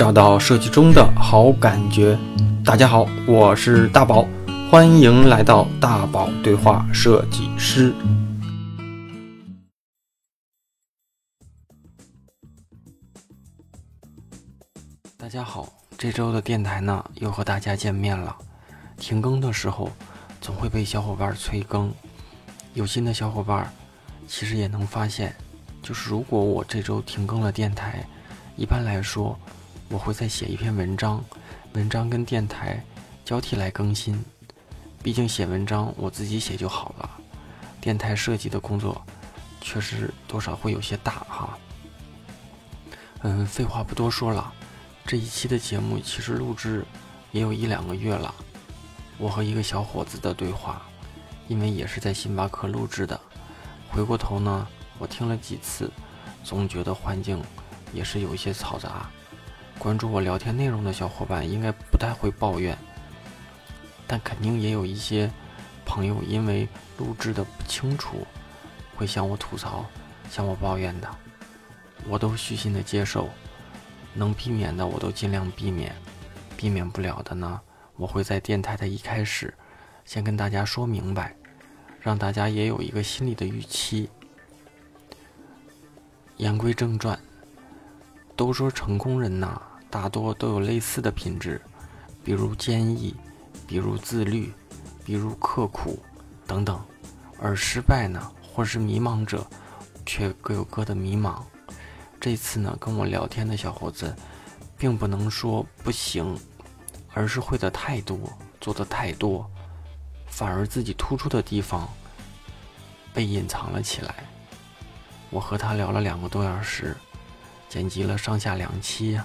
找到设计中的好感觉。大家好，我是大宝，欢迎来到大宝对话设计师。大家好，这周的电台呢又和大家见面了。停更的时候，总会被小伙伴催更。有心的小伙伴，其实也能发现，就是如果我这周停更了电台，一般来说，我会再写一篇文章，文章跟电台交替来更新。毕竟写文章我自己写就好了，电台设计的工作确实多少会有些大哈。嗯，废话不多说了，这一期的节目其实录制也有一两个月了。我和一个小伙子的对话，因为也是在星巴克录制的，回过头呢，我听了几次，总觉得环境。也是有一些嘈杂，关注我聊天内容的小伙伴应该不太会抱怨，但肯定也有一些朋友因为录制的不清楚，会向我吐槽、向我抱怨的，我都虚心的接受，能避免的我都尽量避免，避免不了的呢，我会在电台的一开始先跟大家说明白，让大家也有一个心理的预期。言归正传。都说成功人呐，大多都有类似的品质，比如坚毅，比如自律，比如刻苦，等等。而失败呢，或是迷茫者，却各有各的迷茫。这次呢，跟我聊天的小伙子，并不能说不行，而是会的太多，做的太多，反而自己突出的地方被隐藏了起来。我和他聊了两个多小时。剪辑了上下两期呀，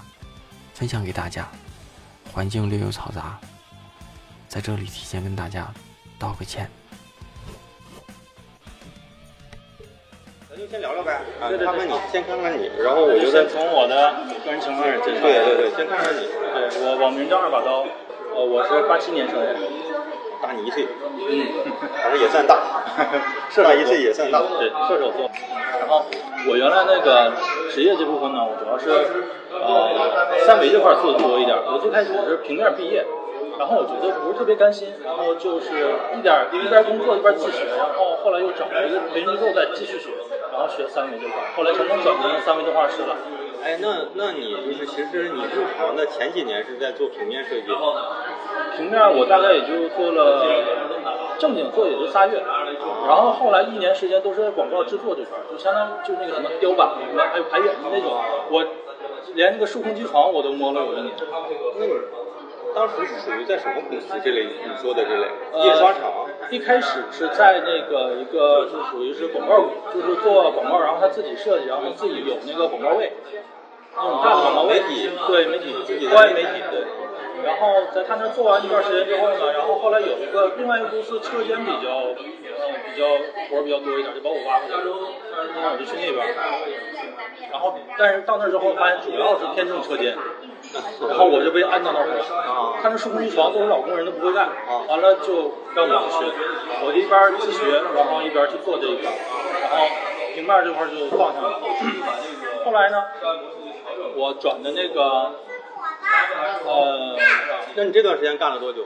分享给大家。环境略有嘈杂，在这里提前跟大家道个歉。咱就先聊聊呗，啊，看看你，先看看你，然后我觉得从我的个人情况开始介绍。对对对，先看看你。对我网名叫二把刀，呃，我是八七年生人，大你一岁，嗯，反正也算大，大一岁也算大，对，射手座。然后我原来那个职业这部分呢，我主要是呃三维这块做的多一点。我最开始是平面毕业，然后我觉得不是特别甘心，然后就是一点一边工作一边自学，然后后来又找了一个培训机构再继续学，然后学三维这块，后来成功转成三维动画师了。哎，那那你就是其实你入行的前几年是在做平面设计，平面我大概也就做了正经做也就仨月，然后后来一年时间都是在广告制作这块，就相当于就是那个什么雕版什么还有排演的那种，我连那个数控机床我都摸了有一年。那你当时是属于在什么公司这类你说的这类印刷厂？一开始是在那个一个就属于是广告，就是做广告，然后他自己设计，然后自己有那个广告位。那种大广告媒体，对媒体，关于媒体，对。然后在他那做完一段时间之后呢，然后后来有一个另外一个公司车间比较，嗯，比较活比较多一点，就把我挖过去，然后我就去那边。然后，但是到那之后发现主要是偏重车间，然后我就被安到那儿了。他那数控机床都是老工人，都不会干。完了就让我去学，我一边自学，然后一边去做这一块，然后平面这块就放下了。后来呢？我转的那个，呃，那你这段时间干了多久？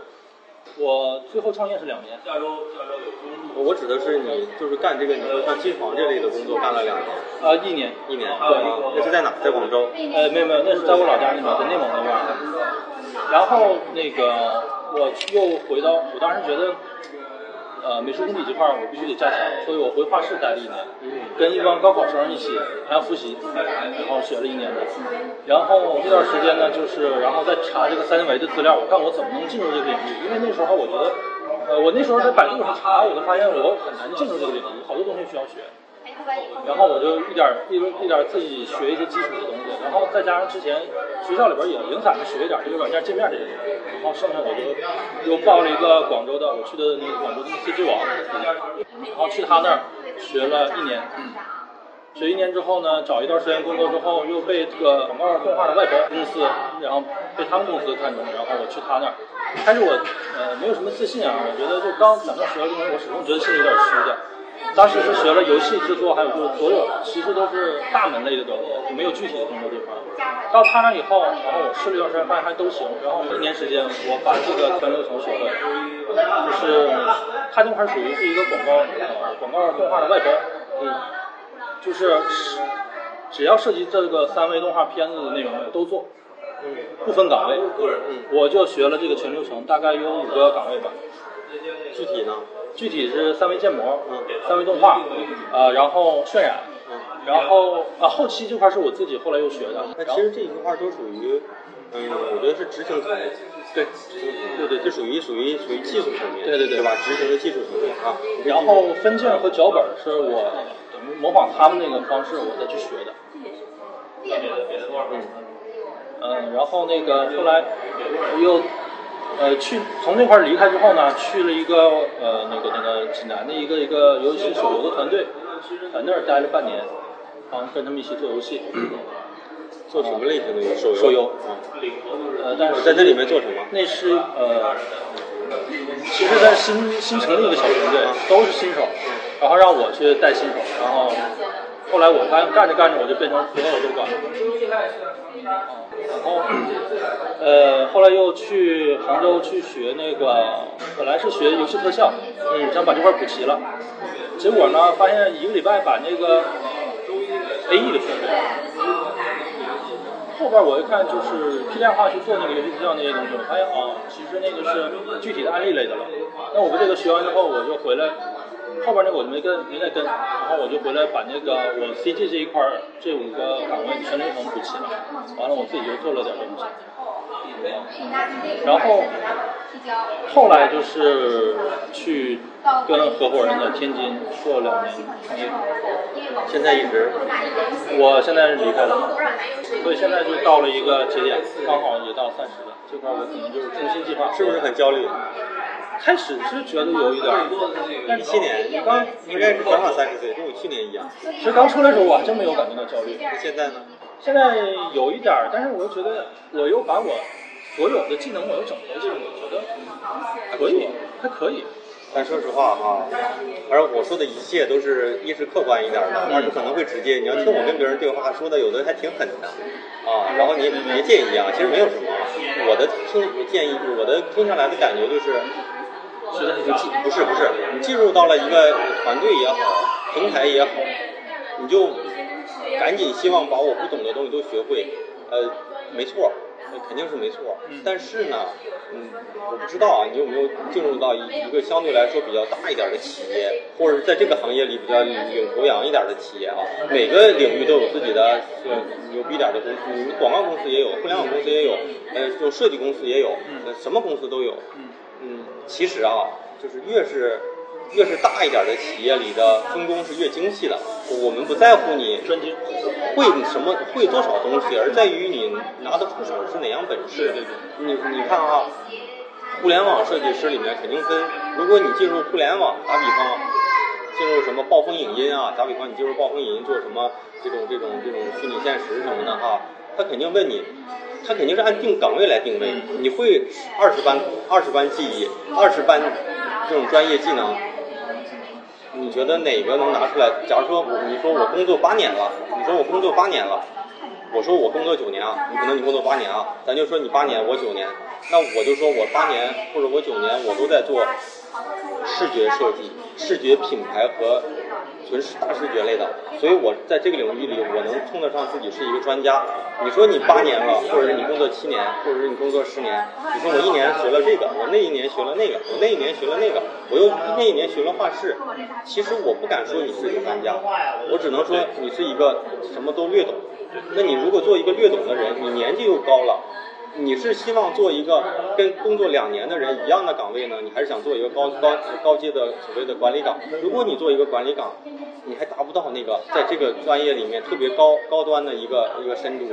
我最后创业是两年。下周下周有空我指的是你，就是干这个，你说像机床这类的工作干了两年。啊，一年，一年。对，那是在哪？在广州？呃，没有没有，那是在我老家那边，在内蒙那边。然后那个我又回到，我当时觉得。呃，美术功底这块儿我必须得加强，所以我回画室待了一年，跟一帮高考生一起还要复习，然后学了一年的。然后这段时间呢，就是然后再查这个三维的资料，我看我怎么能进入这个领域。因为那时候我觉得，呃，我那时候在百度上查，我就发现我很难进入这个领域，好多东西需要学。然后我就一点一点一点自己学一些基础的东西，然后再加上之前学校里边也零散的学一点这个软件界面这些东西，然后剩下我就又报了一个广州的，我去的那个广州的 CG 网，然后去他那儿学了一年，学一年之后呢，找一段时间工作之后，又被这个广告动画的外包公司，然后被他们公司看中，然后我去他那儿，开始我呃没有什么自信啊，我觉得就刚咱们学的东西，我始终觉得心里有点虚的。当时是学了游戏制作，还有就是所有其实都是大门类的东西，就没有具体的工作这块。到他那以后，然后我试了一段时间，发现还都行。然后一年时间，我把这个全流程学会，就是他这块属于是一个广告广告动画的外包，嗯，就是只要涉及这个三维动画片子的内容都做，不分岗位。嗯我就学了这个全流程，大概有五个岗位吧。具体呢？具体是三维建模，嗯三维动画，呃，然后渲染，嗯，然后啊后期这块是我自己后来又学的。那其实这一块都属于，嗯，我觉得是执行层面。对对对，这属于属于属于技术层面，对对对对吧？执行的技术层面啊。然后分镜和脚本是我等于模仿他们那个方式，我再去学的。嗯嗯，然后那个后来又呃去从那块儿离开之后呢，去了一个呃那个那个济南的一个一个游戏手游的团队，在那儿待了半年，然后跟他们一起做游戏。做什么类型的游手游？手游啊，呃，但是在这里面做什么？那是呃，其实在新新成立一个小团队，都是新手，然后让我去带新手，然后后来我发现干着干着我就变成所有都干了，然后呃后来又去杭州去学那个，本来是学游戏特效，嗯，想把这块补齐了，结果呢发现一个礼拜把那个 A E 的学会了。后边我一看就是批量化去做那个游戏特效那些东西，我发现哦，其实那个是具体的案例类的了。那我们这个学完之后，我就回来，后边那个我就没跟没再跟，然后我就回来把那个我 CG 这一块儿这五个岗位全流程补齐了，完了我自己又做了点东西。然后后来就是去跟合伙人在天津做了两年创业，现在一直我现在是离开了，所以现在就到了一个节点，刚好也到三十，这块我可能就是重新计划，是不是很焦虑？开始是觉得有一点儿，但是一七年，你刚应该是刚好三十岁，跟我去年一样。其实刚出来的时候我还真没有感觉到焦虑，那现在呢？现在有一点儿，但是我又觉得我又把我所有的技能我又整回去了，我觉得可以，还可以。但说实话哈，而我说的一切都是一是客观一点的，二是可能会直接。你要听我跟别人对话，说的有的还挺狠的啊。然后你你别介意啊，其实没有什么。我的听我建议，我的听下来的感觉就是，不是不是，你进入到了一个团队也好，平台也好，你就赶紧希望把我不懂的东西都学会。呃，没错，呃肯定是没错。但是呢，嗯，我不知道啊，你有没有进入到一一个相对来说比较大一点的企业，或者是在这个行业里比较领头羊一点的企业啊？每个领域都有自己的呃牛逼点的公司，你广告公司也有，互联网公司也有，呃，这种设计公司也有，呃，什么公司都有。嗯，其实啊，就是越是越是大一点的企业里的分工是越精细的。我们不在乎你专精，会什么会多少东西，而在于你拿得出手是哪样本事。对对你你看啊，互联网设计师里面肯定分，如果你进入互联网，打比方，进入什么暴风影音啊，打比方你进入暴风影音做什么这种这种这种虚拟现实什么的哈，他肯定问你。他肯定是按定岗位来定位，你会二十班二十班技艺，二十班这种专业技能，你觉得哪个能拿出来？假如说我你说我工作八年了，你说我工作八年了，我说我工作九年啊，你可能你工作八年啊，咱就说你八年，我九年，那我就说我八年或者我九年我都在做视觉设计、视觉品牌和纯视大视觉类的，所以我在这个领域里我能称得上自己是一个专家。你说你八年了，或者是你工作七年，或者是你工作十年，你说我一年学了这个，我那一年学了那个，我那一年学了那个，我又那一年学了画室。其实我不敢说你是一个专家，我只能说你是一个什么都略懂。那你如果做一个略懂的人，你年纪又高了。你是希望做一个跟工作两年的人一样的岗位呢，你还是想做一个高高高阶的所谓的管理岗？如果你做一个管理岗，你还达不到那个在这个专业里面特别高高端的一个一个深度，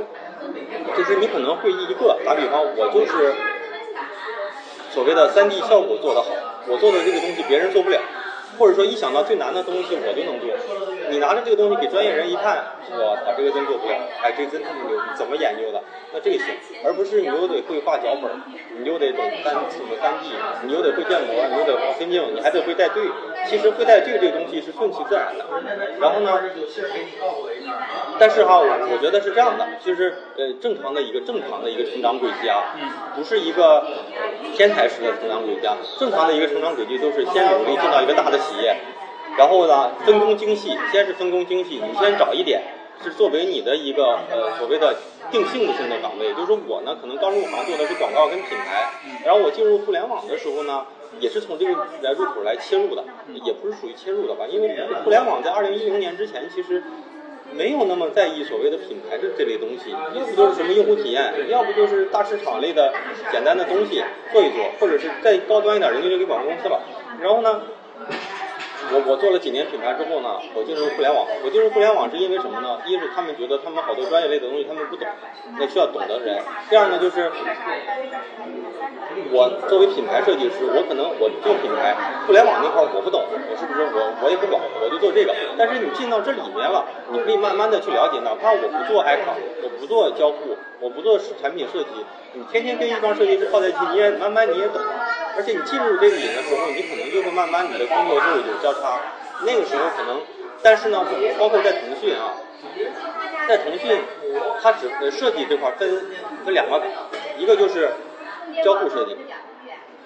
就是你可能会一个打比方，我就是所谓的三 D 效果做得好，我做的这个东西别人做不了，或者说一想到最难的东西我就能做，你拿着这个东西给专业人一看，我操，这个真做不了，哎，这真他妈牛，怎么研究的？那这个行，而不是你又得会画脚本，你又得懂三什么三 D，你又得会建模，你又得会分镜，你还得会带队，其实会带这个这个东西是顺其自然的。然后呢，但是哈，我我觉得是这样的，就是呃正常的一个正常的一个成长轨迹啊，不是一个天才式的成长轨迹啊，正常的一个成长轨迹都是先努力进到一个大的企业，然后呢分工精细，先是分工精细，你先找一点是作为你的一个呃所谓的定性的性的岗位，就是我呢可能刚入行做的是广告跟品牌，然后我进入互联网的时候呢。也是从这个来入口来切入的，也不是属于切入的吧，因为互联网在二零一零年之前其实没有那么在意所谓的品牌的这类东西，要不就是什么用户体验，要不就是大市场类的简单的东西做一做，或者是再高端一点，人家就给广告公司了。然后呢，我我做了几年品牌之后呢，我进入互联网。我进入互联网是因为什么呢？一是他们觉得他们好多专业类的东西他们不懂，那需要懂的人。第二呢，就是我作为品牌设计师，我可能我做品牌，互联网那块我不懂，我是不是我我也不懂，我就做这个。但是你进到这里面了，你可以慢慢的去了解，哪怕我不做 icon，我不做交互，我不做产品设计，你天天跟一帮设计师泡在一起，你也慢慢你也懂了。而且你进入这个里的时候，你可能就会慢慢你的工作就有交叉。那个时候可能，但是呢，包括在腾讯啊，在腾讯，它只设计这块分分两个，一个就是交互设计，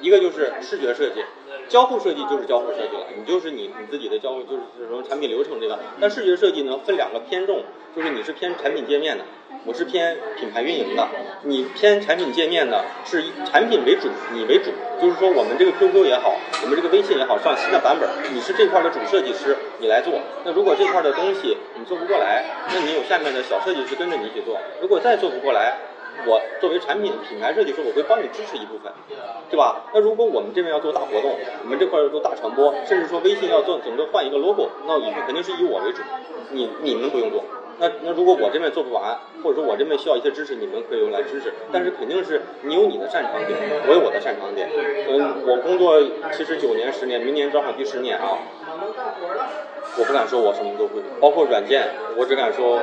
一个就是视觉设计。交互设计就是交互设计了，你就是你你自己的交互就是什么产品流程这个。但视觉设计呢分两个偏重，就是你是偏产品界面的，我是偏品牌运营的。你偏产品界面的是以产品为主，你为主，就是说我们这个 QQ 也好，我们这个微信也好上新的版本，你是这块的主设计师，你来做。那如果这块的东西你做不过来，那你有下面的小设计师跟着你一起做。如果再做不过来，我作为产品品牌设计师，我会帮你支持一部分，对吧？那如果我们这边要做大活动，我们这块要做大传播，甚至说微信要做整个换一个 logo，那以后肯定是以我为主，你你们不用做。那那如果我这边做不完，或者说我这边需要一些支持，你们可以用来支持。但是肯定是你有你的擅长点，我有我的擅长点。嗯，我工作其实九年十年，明年正好第十年啊。我不敢说我什么都会，包括软件，我只敢说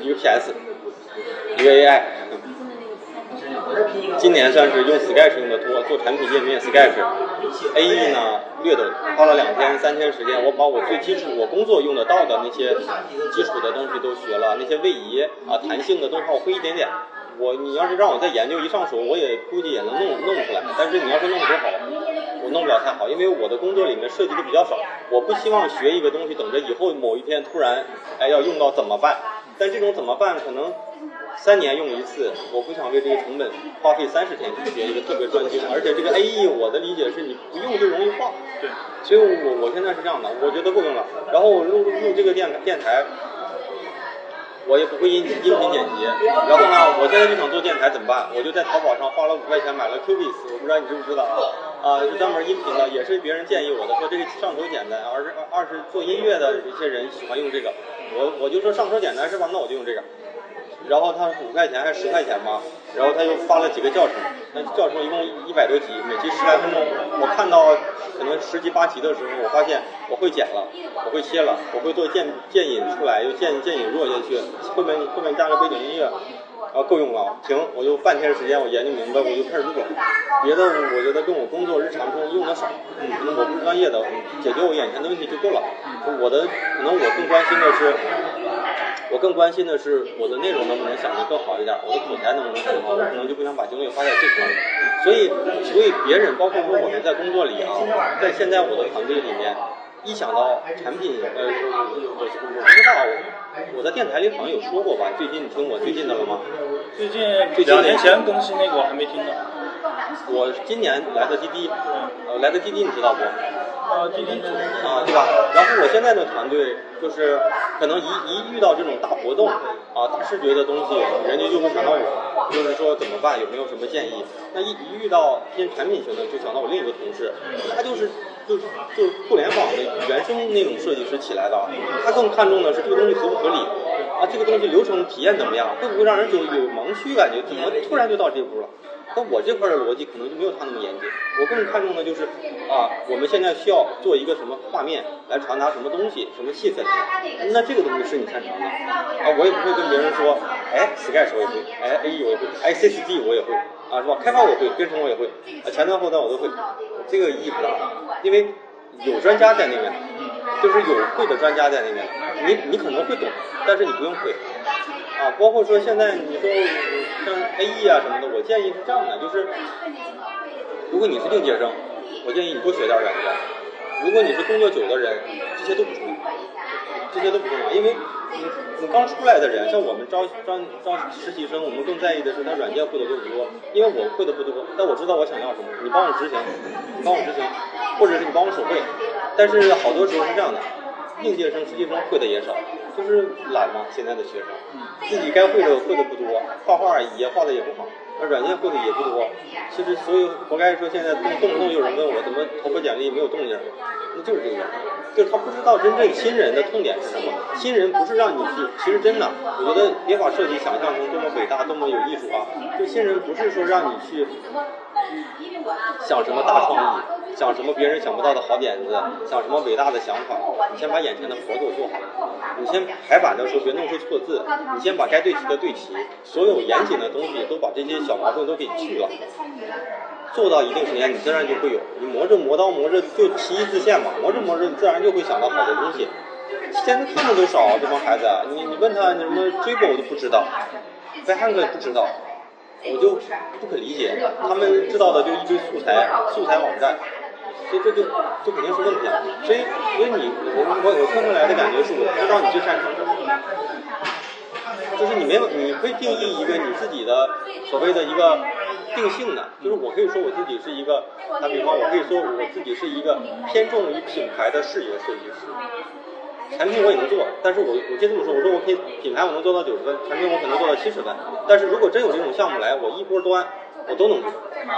一个 PS。一个 AI，今年算是用 Sketch 用的多，做产品页面 Sketch，AE 呢略懂，花了两天三天时间，我把我最基础我工作用得到的那些基础的东西都学了，那些位移啊弹性的动画我会一点点。我你要是让我再研究一上手，我也估计也能弄弄出来。但是你要是弄得多好，我弄不了太好，因为我的工作里面涉及的比较少。我不希望学一个东西，等着以后某一天突然哎要用到怎么办？但这种怎么办可能？三年用一次，我不想为这个成本花费三十天去学一个特别专精，而且这个 AE 我的理解是你不用就容易忘。对，所以我我现在是这样的，我觉得够用了。然后我录录这个电电台，我也不会音音频剪辑。然后呢，我现在就想做电台怎么办？我就在淘宝上花了五块钱买了 Cubase，我不知道你知不知道啊？啊，是专门音频的，也是别人建议我的，说这个上手简单。而是二是做音乐的一些人喜欢用这个，我我就说上手简单是吧？那我就用这个。然后他五块钱还是十块钱吧，然后他又发了几个教程，那教程一共一百多集，每集十来分钟。我看到可能十集八集的时候，我发现我会剪了，我会切了，我会做渐渐隐出来，又渐渐隐弱下去，后面后面加个背景音乐。啊，够用了，行！我就半天时间，我研究明白，我就开始录了。别的我觉得跟我工作日常中用的少，可能我不专业的，解决我眼前的问题就够了。我的可能我更关心的是，我更关心的是我的内容能不能想得更好一点，我的口才能不能更好，我可能就不想把精力花在这块儿。所以，所以别人包括说我们在工作里啊，在现在我的团队里面，一想到产品，呃，我我我不知道。我在电台里好像有说过吧？最近你听我最近的了吗？最近两年前更新那个我还没听呢。我今年来的滴滴，呃，来的滴滴你知道不？啊，滴滴啊，对吧？然后我现在的团队就是可能一一遇到这种大活动啊、大视觉的东西，人家就会想到我，就是说怎么办？有没有什么建议？那一一遇到偏产品型的，就想到我另一个同事，他就是就是就是互联网的原生那种设计师起来的，他更看重的是这个东西合不合理啊，这个东西流程体验怎么样？会不会让人有有盲区感觉？怎么突然就到这步了？那我这块的逻辑可能就没有他那么严谨，我更看重的就是啊，我们现在需要做一个什么画面来传达什么东西，什么气氛，那这个东西是你擅长的。啊，我也不会跟别人说，哎，Sketch 我也会，哎，AE 我也会，哎，CCD 我也会，啊，是吧？开发我会，编程我也会，啊，前端后端我都会，这个意义不大，因为有专家在那边，就是有会的专家在那边，你你可能会懂，但是你不用会，啊，包括说现在你说像 AE 啊什么的，我建议是这样的，就是如果你是应届生，我建议你多学点软件；如果你是工作久的人，这些都不重要，这些都不重要，因为你你刚出来的人，像我们招招招实习生，我们更在意的是他软件会的多不多，因为我会的不多，但我知道我想要什么，你帮我执行，你帮我执行，或者是你帮我手绘，但是好多时候是这样的，应届生、实习生会的也少，就是懒嘛，现在的学生，自己该会的会的不多，画画也画的也不好。那软件会的也不多，其实所以活该说现在动动不动有人问我怎么投个简历没有动静，那就是这个原因，就是他不知道真正新人的痛点是什么。新人不是让你去，其实真的，我觉得别把设计想象成多么伟大、多么有艺术啊。就新人不是说让你去 想什么大创意，想什么别人想不到的好点子，想什么伟大的想法，你先把眼前的活给我做好。你先排版的时候别弄出错字，你先把该对齐的对齐，所有严谨的东西都把这些小毛病都给去了。做到一定时间，你自然就会有。你磨着磨刀磨着就提一字线嘛，磨着磨着你自然就会想到好的东西。现在看的都少，这帮孩子，你你问他你什么追 r 我都不知道 b a 哥不知道，我就不可理解，他们知道的就一堆素材素材网站。所以这就这肯定是问题啊！所以所以你我我我听出来的感觉是我不知道你最擅长什么，就是你没有你可以定义一个你自己的所谓的一个定性的，就是我可以说我自己是一个打比方，我可以说我自己是一个偏重于品牌的视觉设计师，产品我也能做，但是我我就这么说，我说我可以品牌我能做到九十分，产品我可能做到七十分，但是如果真有这种项目来，我一波端我都能做，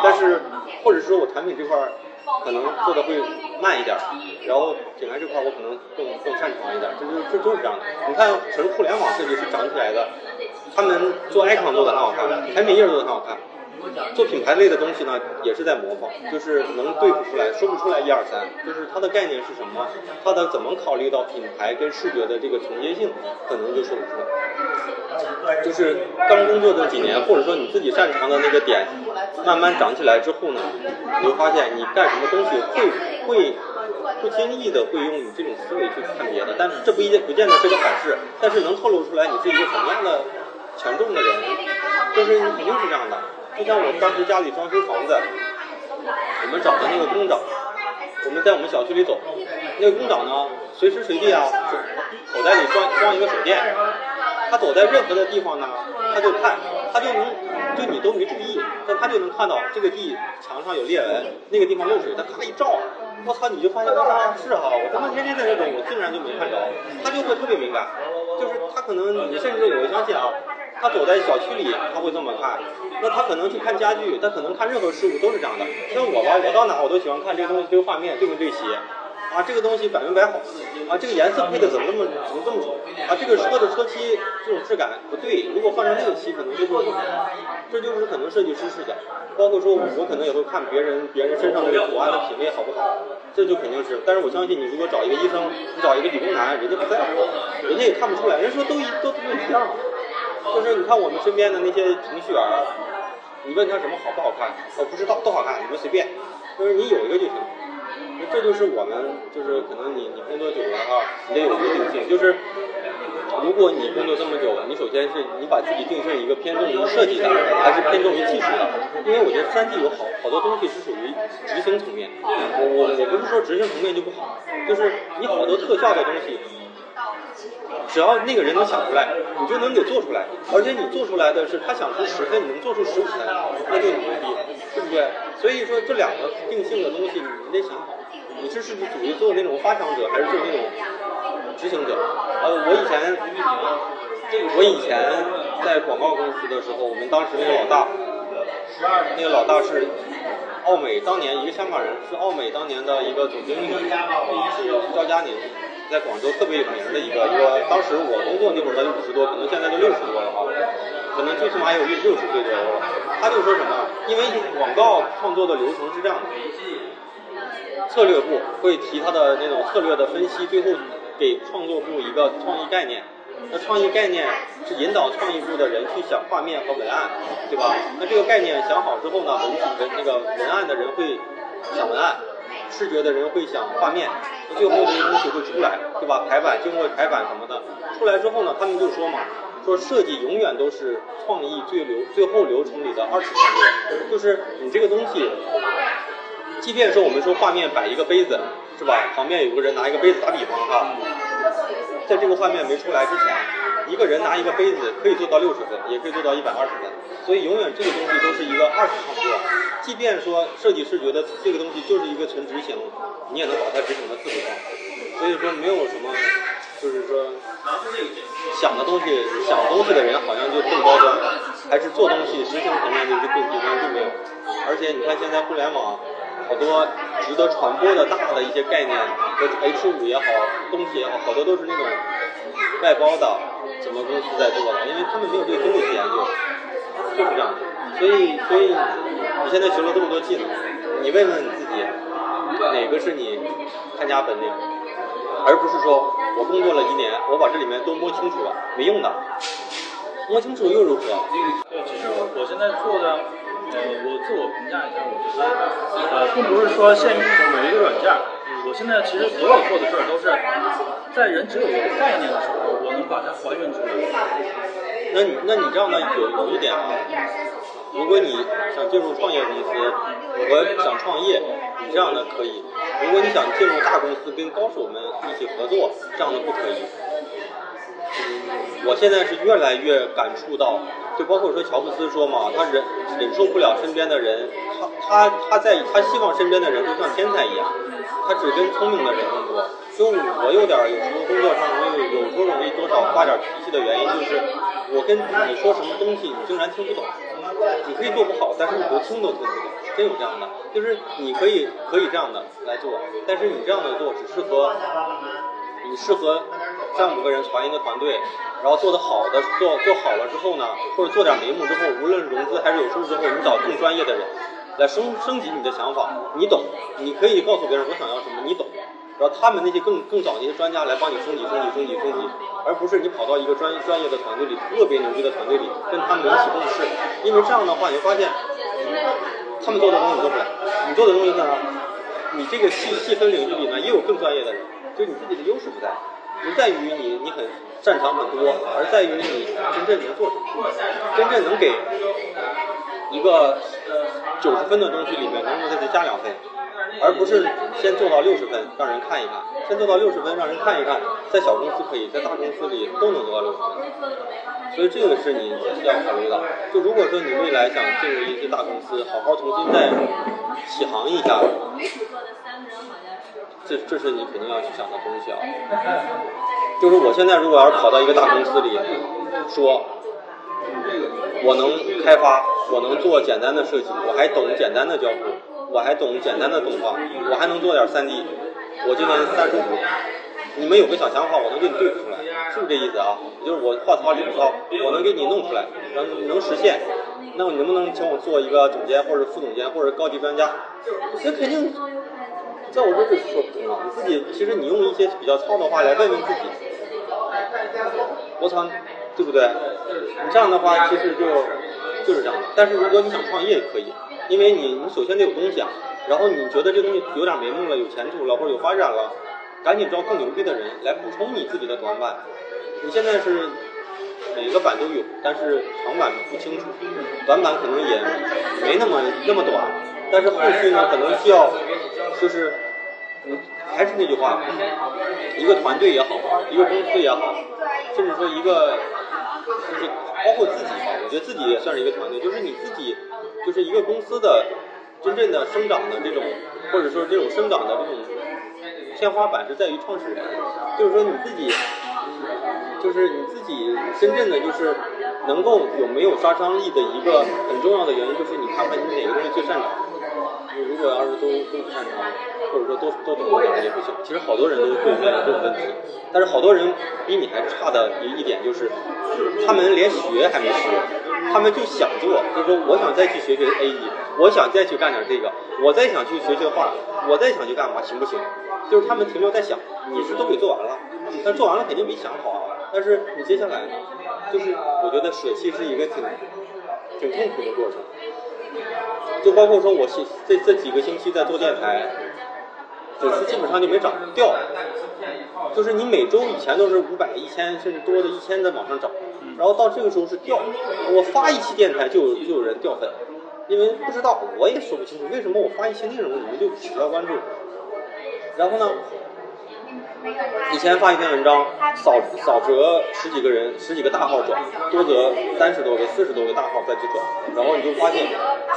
但是或者说我产品这块。可能做的会慢一点，然后品牌这块我可能更更擅长一点，这就这就是这样的。你看，纯互联网设计师长起来的，他们做 icon 做的很好看，产品页做的很好看。做品牌类的东西呢，也是在模仿，就是能对付出来，说不出来一二三，就是它的概念是什么，它的怎么考虑到品牌跟视觉的这个承接性，可能就说不出来。就是刚工作的几年，或者说你自己擅长的那个点，慢慢长起来之后呢，你会发现你干什么东西会会不经意的会用你这种思维去看别的，但是这不一定不见得是个好事，但是能透露出来你是一个什么样的权重的人，就是你肯定是这样的。就像我当时家里装修房子，我们找的那个工长，我们在我们小区里走，那个工长呢，随时随地啊，口袋里装装一个手电，他走在任何的地方呢，他就看，他就能，就你都没注意，但他就能看到这个地墙上有裂纹，那个地方漏水，他咔一照，我操，你就发现啊，是哈，我他妈天天在这种，我自然就没看着，他就会特别敏感，就是他可能，你甚至我相信啊。他走在小区里，他会这么看。那他可能去看家具，他可能看任何事物都是这样的。像我吧，我到哪我都喜欢看这个东西，这个画面对不对齐。啊，这个东西百分百好。啊，这个颜色配的怎么这么怎么这么丑？啊，这个车的车漆这种质感不对，如果换成那个漆可能就会更好。这就是可能设计师视角。包括说，我可能也会看别人别人身上这个图案的品味好不好。这就肯定是。但是我相信你，如果找一个医生，你找一个理工男，人家不在乎，人家也看不出来。人说都一都都一样。就是你看我们身边的那些程序员，你问他什么好不好看，我不知道都好看，你们随便，就是你有一个就行。这就是我们，就是可能你你工作久了哈，你得有一个定性。就是如果你工作这么久，你首先是你把自己定性一个偏重于设计的，还是偏重于技术的？因为我觉得三 D 有好好多东西是属于执行层面。我我我不是说执行层面就不好，就是你好多特效的东西。只要那个人能想出来，你就能给做出来。而且你做出来的是他想出十分，你能做出十五分，那就牛逼，对不对？所以说这两个定性的东西，你得想好，你是是属于做那种发想者，还是做那种执行者？呃，我以前，我以前在广告公司的时候，我们当时那个老大，那个老大是奥美当年一个香港人，是奥美当年的一个总经理，是赵佳宁。在广州特别有名的一个一个，当时我工作那会儿他就五十多，可能现在都六十多了哈，可能最起码有六六十岁左右了。他就说什么？因为广告创作的流程是这样的，策略部会提他的那种策略的分析，最后给创作部一个创意概念。那创意概念是引导创意部的人去想画面和文案，对吧？那这个概念想好之后呢，文文那个文案的人会想文案，视觉的人会想画面，那最后这些东西会出来，对吧？排版经过排版什么的，出来之后呢，他们就说嘛，说设计永远都是创意最流最后流程里的二次创作，就是你这个东西。即便说我们说画面摆一个杯子，是吧？旁边有个人拿一个杯子打比方哈，在这个画面没出来之前，一个人拿一个杯子可以做到六十分，也可以做到一百二十分，所以永远这个东西都是一个二次创作。即便说设计师觉得这个东西就是一个纯执行，你也能把它执行的特别好。所以说没有什么，就是说想的东西想东西的人好像就更高端，还是做东西实行层面的就更低端，并没有。而且你看现在互联网。好多值得传播的大的一些概念和 H 五也好，东西也好，好多都是那种外包的什么公司在做的，因为他们没有这个经济去研究，就是这样。所以，所以你现在学了这么多技能，你问问你自己，哪个是你看家本领，而不是说我工作了一年，我把这里面都摸清楚了，没用的。摸清楚又如何？对，其实我现在做的。呃，我自我评价一下，我觉得，呃，并不是说限于某一个软件。我现在其实所有做的事儿都是在人只有一个概念的时候，我能把它还原出来。那你那你这样呢？有有一点啊，如果你想进入创业公司，我想创业，你这样的可以；如果你想进入大公司跟高手们一起合作，这样的不可以。我现在是越来越感触到，就包括说乔布斯说嘛，他忍忍受不了身边的人，他他他在他希望身边的人都像天才一样，他只跟聪明的人工作。就我有点有时候工作上容易有时候容易多少发点脾气的原因，就是我跟你说什么东西，你竟然听不懂。你可以做不好，但是你都听都听不懂，真有这样的，就是你可以可以这样的来做，但是你这样的做只适合。你适合三五个人传一个团队，然后做的好的做做好了之后呢，或者做点眉目之后，无论融资还是有收入之后，你找更专业的人来升升级你的想法，你懂，你可以告诉别人我想要什么，你懂，然后他们那些更更早那些专家来帮你升级升级升级升级，而不是你跑到一个专专业的团队里特别牛逼的团队里跟他们一起共事，因为这样的话你会发现他们做的东西你做不了，你做的东西呢，你这个细细分领域里呢也有更专业的人。就你自己的优势不在，不在于你你很擅长很多，而在于你真正能做什么，真正能给一个九十分的东西里面能不能再加两分，而不是先做到六十分让人看一看，先做到六十分让人看一看，在小公司可以在大公司里都能做到六十分，所以这个是你也是要考虑的。就如果说你未来想进入一些大公司，好好重新再起航一下。这这是你肯定要去想的东西啊，就是我现在如果要是跑到一个大公司里，说我能开发，我能做简单的设计，我还懂简单的交互，我还懂简单的动画，我还能做点三 D，我今年三十五，你们有个小想法，我能给你对付出来，是不是这意思啊？就是我话糙理不糙，我能给你弄出来，能能实现，那你能不能请我做一个总监或者副总监或者高级专家？那肯定。在我这是说不通了，你自己其实你用一些比较糙的话来问问自己，我操，对不对？你这样的话其实就就是这样的。但是如果你想创业也可以，因为你你首先得有东西啊，然后你觉得这东西有点眉目了，有前途了或者有发展了，赶紧招更牛逼的人来补充你自己的短板。你现在是每个板都有，但是长板不清楚，短板可能也没那么那么短，但是后续呢可能需要。就是，嗯，还是那句话，一个团队也好，一个公司也好，甚至说一个，就是包括自己吧，我觉得自己也算是一个团队。就是你自己，就是一个公司的真正的生长的这种，或者说这种生长的这种天花板是在于创始人，就是说你自己，就是你自己真正的就是能够有没有杀伤力的一个很重要的原因，就是你看看你哪个东西最擅长。如果要是都都不擅长，或者说都都懂点也不行。其实好多人都会面临这个问题，但是好多人比你还差的一一点就是，他们连学还没学，他们就想做，就是说我想再去学学 A E，我想再去干点这个，我再想去学学画，我再想去干嘛，行不行？就是他们停留在想，你是都给做完了，但做完了肯定比想好啊，但是你接下来呢？就是我觉得舍弃是一个挺挺痛苦的过程。就包括说我这这这几个星期在做电台，粉丝基本上就没涨掉，就是你每周以前都是五百、一千，甚至多的一千在往上涨，然后到这个时候是掉。我发一期电台就有就有人掉粉，因为不知道，我也说不清楚为什么我发一期内容你们就取消关注，然后呢？以前发一篇文章，少少则十几个人、十几个大号转，多则三十多个、四十多个大号再去转，然后你就发现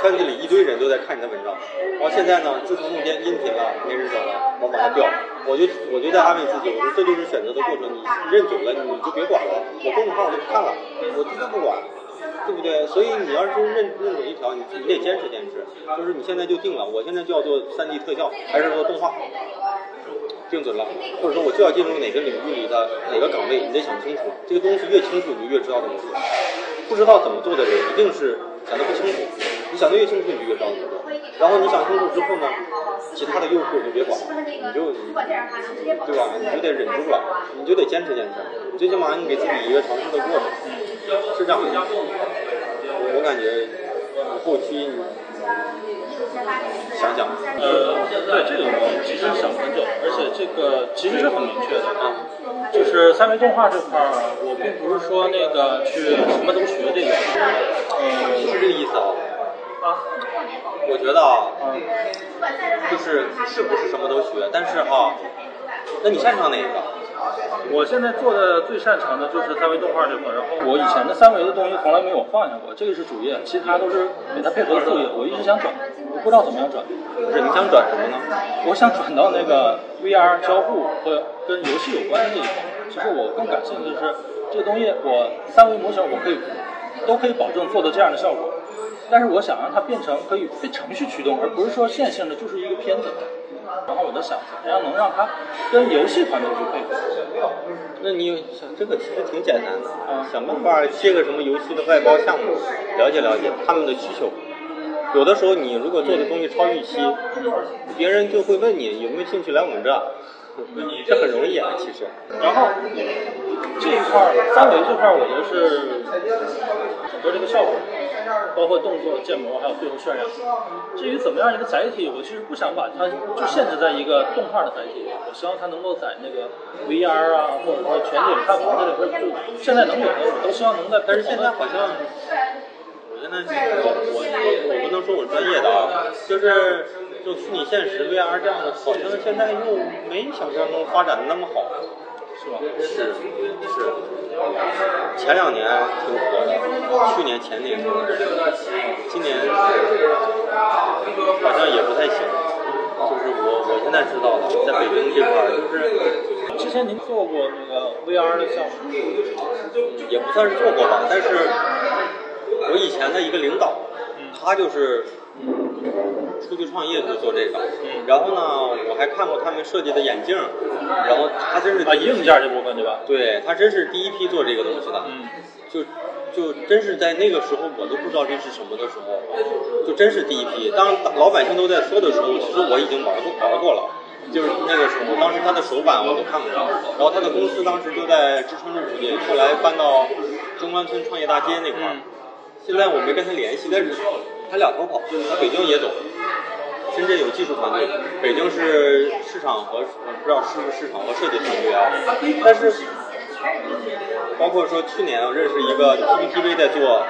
圈子里一堆人都在看你的文章。然后现在呢，自从弄电音频了，没人转了，我把它掉。我就我就在安慰自己，我说这就是选择的过程，你认准了，你就别管了。我公众号我就不看了，我真的不管，对不对？所以你要是认认准一条，你你得坚持坚持。就是你现在就定了，我现在就要做 3D 特效，还是做动画。定准了，或者说我就要进入哪个领域里的哪个岗位，你得想清楚。这个东西越清楚，你就越知道怎么做。不知道怎么做的人，一定是想的不清楚。你想的越清楚，你就越知道怎么做。然后你想清楚之后呢，其他的诱惑就别管了，你就对吧？你就得忍住了，你就得坚持坚持。最起码你给自己一个尝试的过程，是这样的。我感觉后期你。想想，呃，对这个我其实想很久，而且这个其实是很明确的啊，就是三维动画这块儿，我并不是说那个去什么都学这个，呃，是这个意思啊。啊，我觉得啊，就是是不是什么都学，但是哈，那你擅长哪一个？我现在做的最擅长的就是三维动画这块，然后我以前的三维的东西从来没有放下过，这个是主业，其他都是给它配合的副业。我一直想转，我不知道怎么样转。不是你想转什么呢？我想转到那个 VR 交互和跟游戏有关的这一块。其实我更感兴趣的是这个东西，我三维模型我可以都可以保证做到这样的效果，但是我想让它变成可以被程序驱动，而不是说线性的就是一个片子。然后我就想，怎么样能让它跟游戏团队去配合？那你想，这个其实挺简单的啊，想办法接个什么游戏的外包项目，了解了解他们的需求。有的时候你如果做的东西超预期，别人就会问你有没有兴趣来我们这，这很容易啊，其实。然后这一块三维这块我觉得是很多这个效果。包括动作、建模，还有最后渲染。至于怎么样一个载体，我其实不想把它就限制在一个动画的载体。我希望它能够在那个 VR 啊，或者说全景看房这里边，就现在能有的，我都希望能在。但是现在好像，我现在我我我不能说我专业的啊，就是就虚拟现实 VR 这样的，好像现在又没想象中发展的那么好。是吧？是是，前两年挺火的，去年前年，今年好像也不太行。就是我我现在知道的，在北京这块儿，就是之前您做过那个 VR 的项目，也不算是做过吧，但是我以前的一个领导，他就是。出去创业就做这个，然后呢，我还看过他们设计的眼镜，然后他真是啊硬件这部分对吧？对他真是第一批做这个东西的，就就真是在那个时候我都不知道这是什么的时候，就真是第一批。当老百姓都在说的时候，其实我已经玩过玩过了，就是那个时候，当时他的手板我都看过，然后他的公司当时就在知春路附近，后来搬到中关村创业大街那块儿，现在我没跟他联系，但是。他两头跑，他北京也走，深圳有技术团队，北京是市场和不知道是不是市场和设计团队啊。但是，包括说去年我认识一个 PPTV 在做，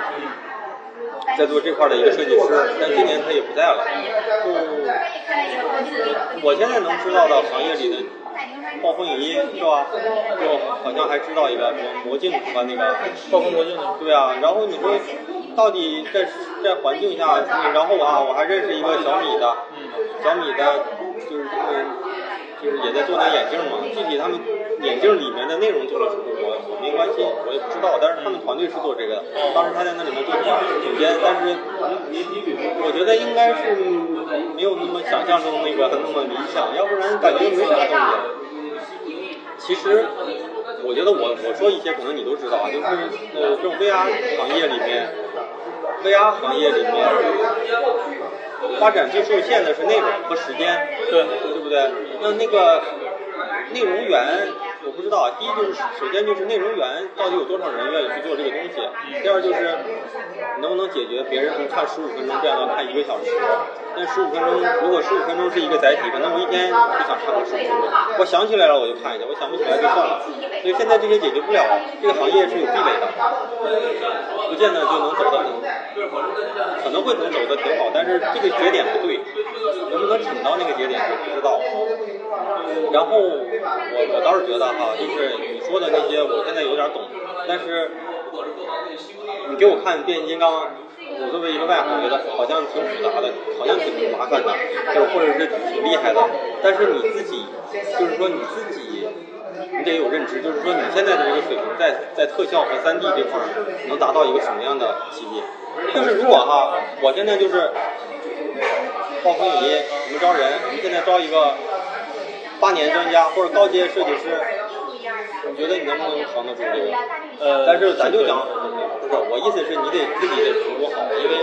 在做这块的一个设计师，但今年他也不在了。就我现在能知道的行业里的。暴风影音是吧？就好像还知道一个什么魔镜和那个暴风魔镜的，对啊。然后你说到底在在环境下，然后啊，我还认识一个小米的，小米的，就是他们就是也在做那眼镜嘛。具体他们眼镜里面的内容做了什么，我我没关心，我也不知道。但是他们团队是做这个的。当时他在那里面做总监，但是我觉得应该是没有那么想象中那个那么理想，要不然感觉没啥东西。其实，我觉得我我说一些可能你都知道啊，就是呃这种 VR 行业里面，VR 行业里面发展最受限的是内容和时间，对对不对？那那个内容源，我不知道。第一就是首先就是内容源到底有多少人愿意去做这个东西，第二就是能不能解决别人从看十五分钟变到看一个小时。那十五分钟，如果十五分钟是一个载体，可能我一天就想看个十五分钟。我想起来了我就看一下，我想不起来就算了。所以现在这些解决不了，这个行业是有壁垒的，不见得就能走得，可能会能走得挺好，但是这个节点不对，能不能挺到那个节点就不知道。然后我我倒是觉得哈，就是你说的那些，我现在有点懂，但是你给我看变形金刚，我作为一个外行，觉得好像挺复杂的，好像挺麻烦的，就或者是挺厉害的。但是你自己，就是说你自己，你得有认知，就是说你现在的这个水平，在在特效和三 D 这块能达到一个什么样的级别？就是如果哈，我现在就是暴风影音，我们招人，我们现在招一个八年专家或者高阶设计师，你觉得你能不能扛得住这个？呃，但是咱就讲，不是我意思是你得自己得评估好，因为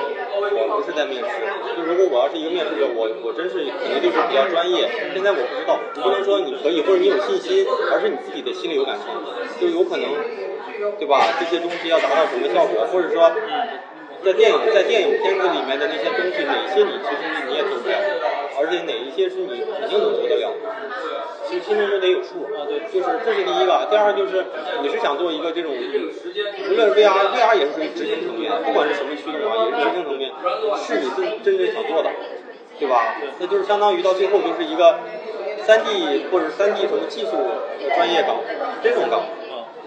我不是在面试。就如果我要是一个面试者，我我真是可能就是比较专业。现在我不知道，你不能说你可以或者你有信心，而是你自己的心里有感受，就有可能，对吧？这些东西要达到什么效果，或者说在电影在电影片子里面的那些东西，哪些你其实你也做不了，而且哪一些是你肯定能做得了。其实心中都得有数啊，对，就是这是第一个。第二就是你是想做一个这种，无论 VR，VR 也是属于执行层面，不管是什么驱动啊，也是执行层面，是你真真正想做的，对吧？那就是相当于到最后就是一个三 D 或者三 D 什么技术的专业岗，这种岗。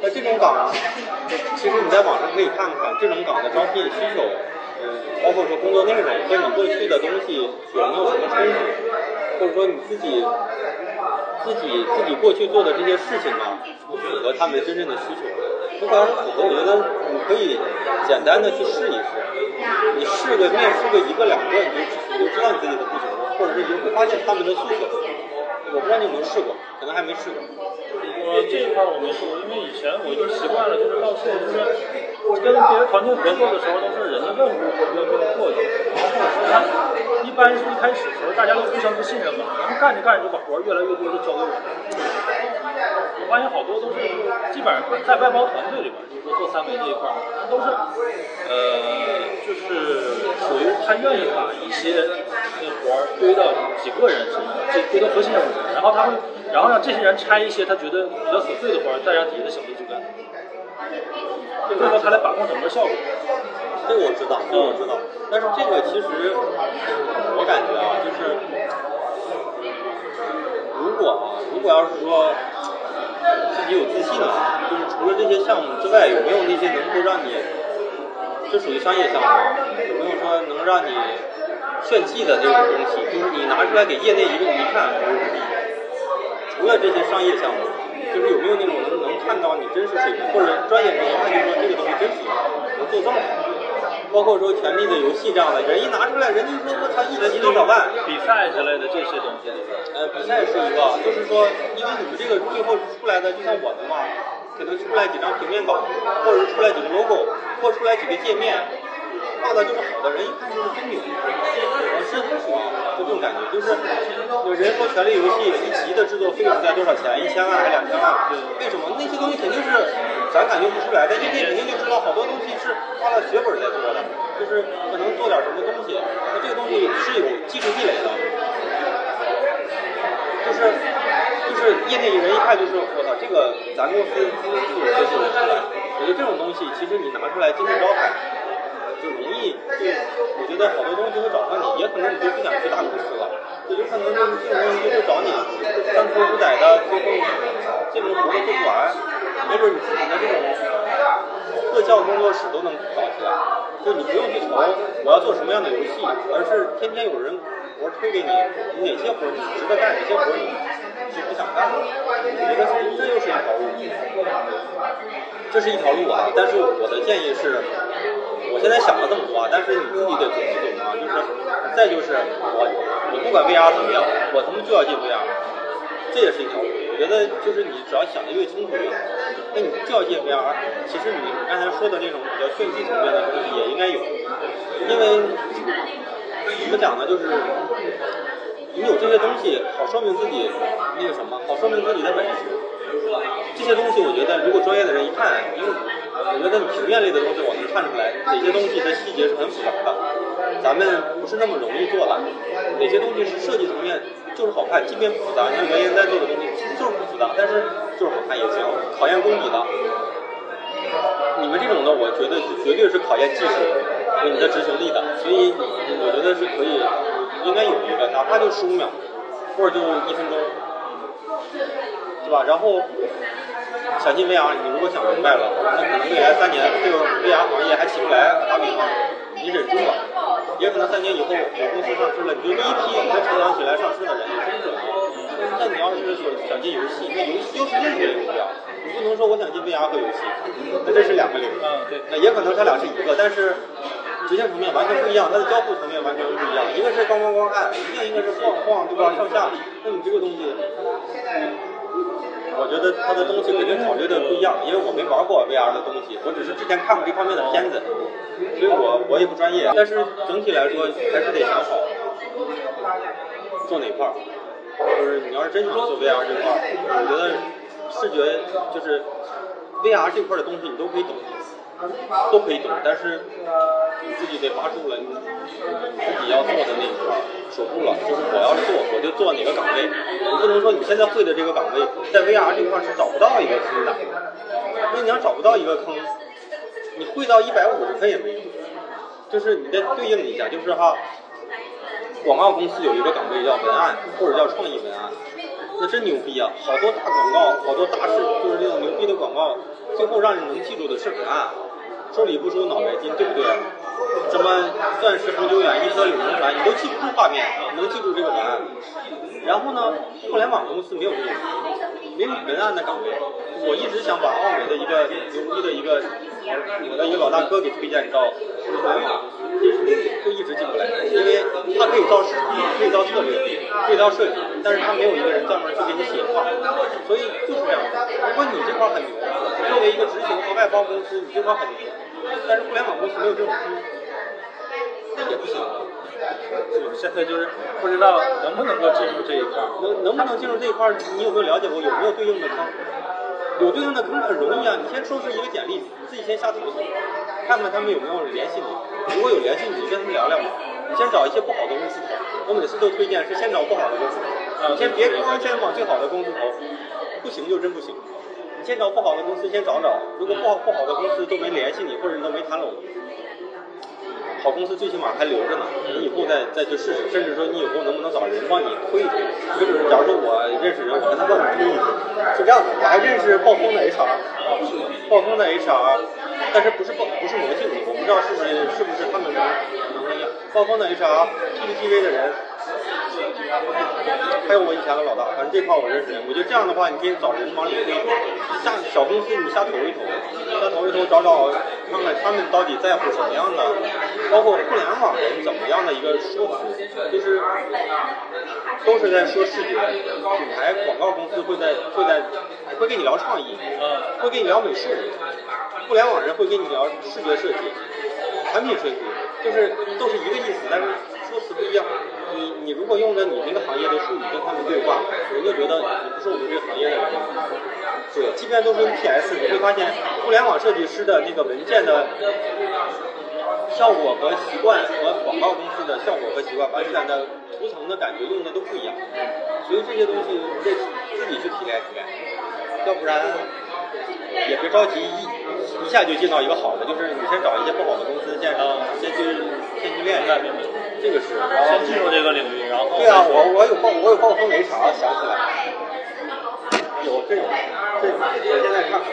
那这种岗，其实你在网上可以看看这种岗的招聘需求，嗯，包括说工作内容和你过去的东西有没有什么冲突，或者说你自己自己自己过去做的这些事情啊，不符合他们真正的需求。如果要是符合，我觉得你可以简单的去试一试，你试个面试个一个两个，你就你就知道你自己的不行了，或者是你会发现他们的需求。我不知道你有没有试过，可能还没试过。我这一块我没试过，因为以前我就习惯了，就是到处就是跟别的团队合作的时候，都是人家问我，要不要过去。然后他一般是一开始的时候大家都互相不信任嘛，然后干着干着就把活儿越来越多的交给我。我发现好多都是基本上在外包团队里边，做三维这一块儿，都是。呃，就是属于他愿意把一些那活儿堆到几个人身上，这堆到核心人物身上，然后他会，然后让这些人拆一些他觉得比较琐碎的活儿，再让底下的小弟去干，所以说他来把控整个效果。这个我知道，这个我知道。但是这个其实我感觉啊，就是如果啊，如果要是说自己有自信啊，就是除了这些项目之外，有没有那些能够让你，这属于商业项目，有没有说能让你炫技的这种东西？就是你拿出来给业内一个一看，除了这些商业项目，就是有没有那种能能看到你真实水平，或者专业人一看就说这个东西真行，能做这么好。包括说《权力的游戏》这样的，人一拿出来，人家说我操一集多少万，比赛之类的这些东西，呃，比赛是一个，就是说，因为你们这个最后出来的，就像我们嘛，可能出来几张平面稿，或者是出来几个 logo，或出来几个界面，画的就是好的人一看就是真牛，我是属于就这种感觉，就是有人说《权力游戏》一集的制作费用在多少钱，一千万还是两千万？为什么那些东西肯定是咱感觉不出来，但业内肯定就知道好多东西是花了血本儿在做的，就是可能做点什么东西，那这个东西是有技术壁垒的。就是就是业内人一看就是我操，这个咱公司就有些技术出来。我觉得这种东西其实你拿出来金字招牌，就容易就我觉得好多东西会找上你，也可能你就不想去大公司了，就有可能就是这种东西就会找你，三头五载的，最后这种活都做不完，没准你自己的这种特效工作室都能搞起来，就你不用去愁我要做什么样的游戏，而是天天有人活推给你，哪些活你值得干，哪些活你是不想干的，我觉得这又是一条路，这是一条路啊。但是我的建议是，我现在想了这么多啊，但是你自己得琢磨琢磨啊。就是再就是我我不管 VR 怎么样，我他妈就要进 VR，这也是一条路。我觉得就是你只要想的越清楚越好。那你就要进 VR，其实你刚才说的那种比较炫技层面的东西也应该有，因为怎么讲呢，就是你有这些东西，好说明自己那个什么，好说明自己的本事。这些东西我觉得如果专业的人一看，因为我觉得平面类的东西我能看出来哪些东西的细节是很复杂的，咱们不是那么容易做的，哪些东西是设计层面就是好看，即便复杂，像原研在做的东西其实就是不复杂，但是就是好看也行，考验功底的。你们这种的，我觉得绝对是考验技术和你的执行力的，所以我觉得是可以，应该有一个，哪怕就十五秒，或者就一分钟，对吧？然后想进 VR，你如果想明白了，那可能未来三年这个 VR 行业还起不来，打比方，你忍住了，也可能三年以后有公司上市了，你就第一批能成长起来上市的人，也说不准。但你要是说想进游戏，那游戏又是另一个领域啊，你不能说我想进 VR 和游戏，那这是两个领域。嗯，对。那也可能它俩是一个，但是执行层面完全不一样，它的交互层面完全不一样。一个是咣咣咣按，另一个是晃晃，对吧？上下，那你这个东西，我觉得它的东西肯定考虑的不一样，因为我没玩过 VR 的东西，我只是之前看过这方面的片子，所以我我也不专业。但是整体来说还是得想好做哪块儿。就是你要是真想做 VR 这块儿，我觉得视觉就是 VR 这块的东西你都可以懂，都可以懂，但是你自己得抓住了你自己要做的那个，守住了。就是我要做，我就做哪个岗位，你不能说你现在会的这个岗位在 VR 这块是找不到一个坑的。那你要找不到一个坑，你会到一百五十分也没用。就是你得对应一下，就是哈。广告公司有一个岗位叫文案，或者叫创意文案，那真牛逼啊！好多大广告，好多大事，就是那种牛逼的广告，最后让人能记住的是文案，收礼不收脑白金，对不对？什么钻石恒久远，一颗永流传，你都记不住画面，能记住这个文案。然后呢，互联网公司没有这个没有文案的岗位，我一直想把奥美的一个牛逼的一个我的一个老大哥给推荐到互联网，就一直进不来，因为他可以造市场，可以造策略，可以造设计，但是他没有一个人专门去给你写画，所以就是这样。如果你这块很牛，作为一个执行和外包公司，你这块很牛，但是互联网公司没有这种书，那也不行。现在就是不知道能不能够进入这一块，能能不能进入这一块？你有没有了解过？有没有对应的坑？有对应的坑很容易啊！你先收拾一个简历，你自己先下投诉，看看他们有没有联系你。如果有联系你，就跟他们聊聊嘛。你先找一些不好的公司投。我每次都推荐是先找不好的公司，你先别光先往最好的公司投，不行就真不行。你先找不好的公司先找找，如果不好不好的公司都没联系你，或者你都没谈拢。好公司最起码还留着呢，你以后再再去试试，甚至说你以后能不能找人帮你推一推？就是，假如说我认识人，我跟他帮你推一推，是这样的。我还认识暴风的 HR，暴风的 HR，但是不是暴不是魔镜，我不知道是不是是不是他们能能一样。暴风的 HR，PPTV 的人。还有我以前的老大，反正这块我认识人，我觉得这样的话，你可以找人往里推。下小公司你瞎投一投，瞎投一投，找找看看他们到底在乎什么样的，包括互联网人怎么样的一个说辞，就是都是在说视觉，品牌广告公司会在会在会跟你聊创意，会跟你聊美术，互联网人会跟你聊视觉设计，产品设计，就是都是一个意思，但是说辞不一样。你你如果用的你那个行业的术语跟他们对话，人就觉得你不是我们这个行业的人。对，即便都是 PS，你会发现互联网设计师的那个文件的效果和习惯和广告公司的效果和习惯完全的图层的感觉用的都不一样。所以这些东西你得自己去提炼提炼，要不然也别着急一一下就进到一个好的，就是你先找一些不好的公司，先先去先去练一下。这个是先进入这个领域，然后对啊，我我有暴我有暴风雷场，想起来有这种这我现在看暴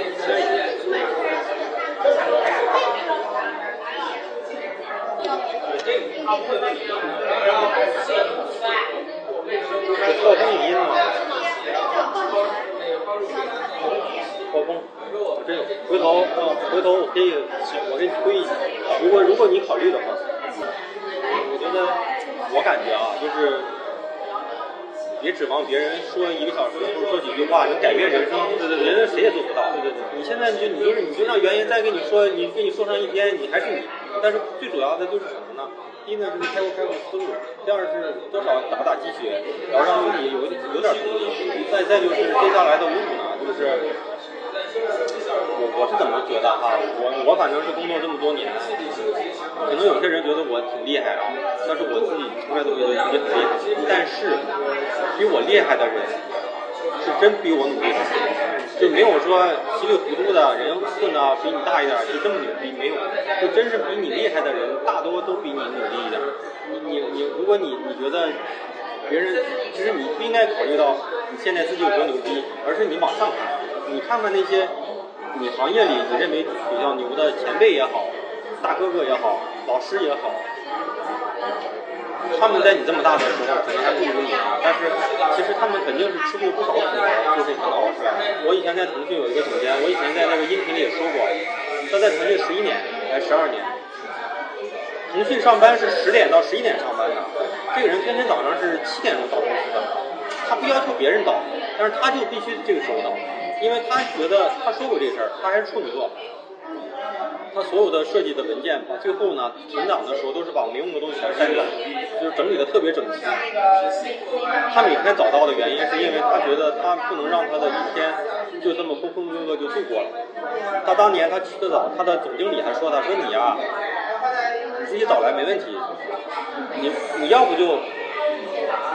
风影音嘛，暴风我真有，回头回头我可以我给你推一下，如果如果你考虑的话。我觉得，我感觉啊，就是别指望别人说一个小时或者说几句话能改变人生，对对对我觉得谁也做不到。对对对你现在就你就是你就让原因再跟你说，你跟你说上一天，你还是你。但是最主要的就是什么呢？第一呢，就是开阔开阔思路；第二是多少打打鸡血，然后让自己有有点动力。再再就是接下来的五五呢，就是我我是怎么觉得哈？我我反正是工作这么多年，可能有些人觉得我挺厉害啊，但是我自己从来都觉得自己很厉害。但是比我厉害的人，是真比我努力，就没有说稀里糊涂的人混的比你大一点就这么牛逼，没有，就真是比你厉害的人，大多都比你努力一点。你你你，如果你你觉得别人，其实你不应该考虑到你现在自己有多牛逼，而是你往上看，你看看那些你行业里你认为比较牛的前辈也好，大哥哥也好，老师也好，他们在你这么大的时候可能还不如你啊，但是其实他们肯定是吃过不少苦的，就是很老师。我以前在腾讯有一个总监，我以前在那个音频里也说过，他在腾讯十一年还十二年，腾讯上班是十点到十一点上班的，这个人天天早上是七点钟到公司的，他不要求别人到，但是他就必须这个时候到，因为他觉得他说过这事儿，他还是处女座。他所有的设计的文件，把最后呢存档的时候都是把没用的东西全删掉，就是整理的特别整齐。他每天早到的原因是因为他觉得他不能让他的一天就这么浑浑噩噩就度过了。他当年他起得早，他的总经理还说他说你呀、你自己早来没问题，你你要不就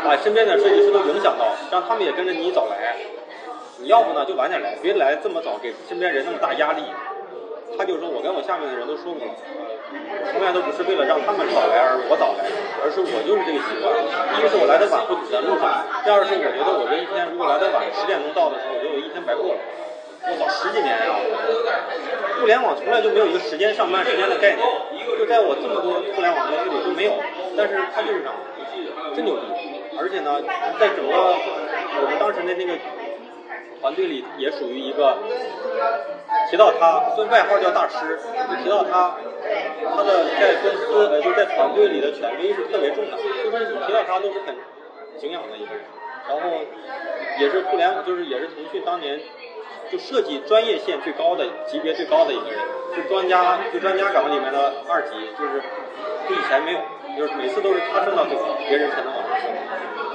把身边的设计师都影响到，让他们也跟着你早来。你要不呢就晚点来，别来这么早，给身边人那么大压力。他就说，我跟我下面的人都说过，从来都不是为了让他们早来而我早来，而是我就是这个习惯。第一是我来的晚会堵在路上，第二是我觉得我这一天如果来的晚，十点钟到的时候，我觉得我一天白过了。我早，十几年呀、互联网从来就没有一个时间上班时间的概念，就在我这么多互联网公司里都没有，但是他就是这样，真牛逼。而且呢，在整个我们当时的那个团队里也属于一个提到他，虽然外号叫大师，提到他，他的在公司呃就在团队里的权威是特别重的，就是提到他都是很敬仰的一个人。然后也是互联网，就是也是腾讯当年就设计专业线最高的级别最高的一个人，是专家就专家岗里面的二级，就是就以前没有，就是每次都是他升到最高，别人才能往上升。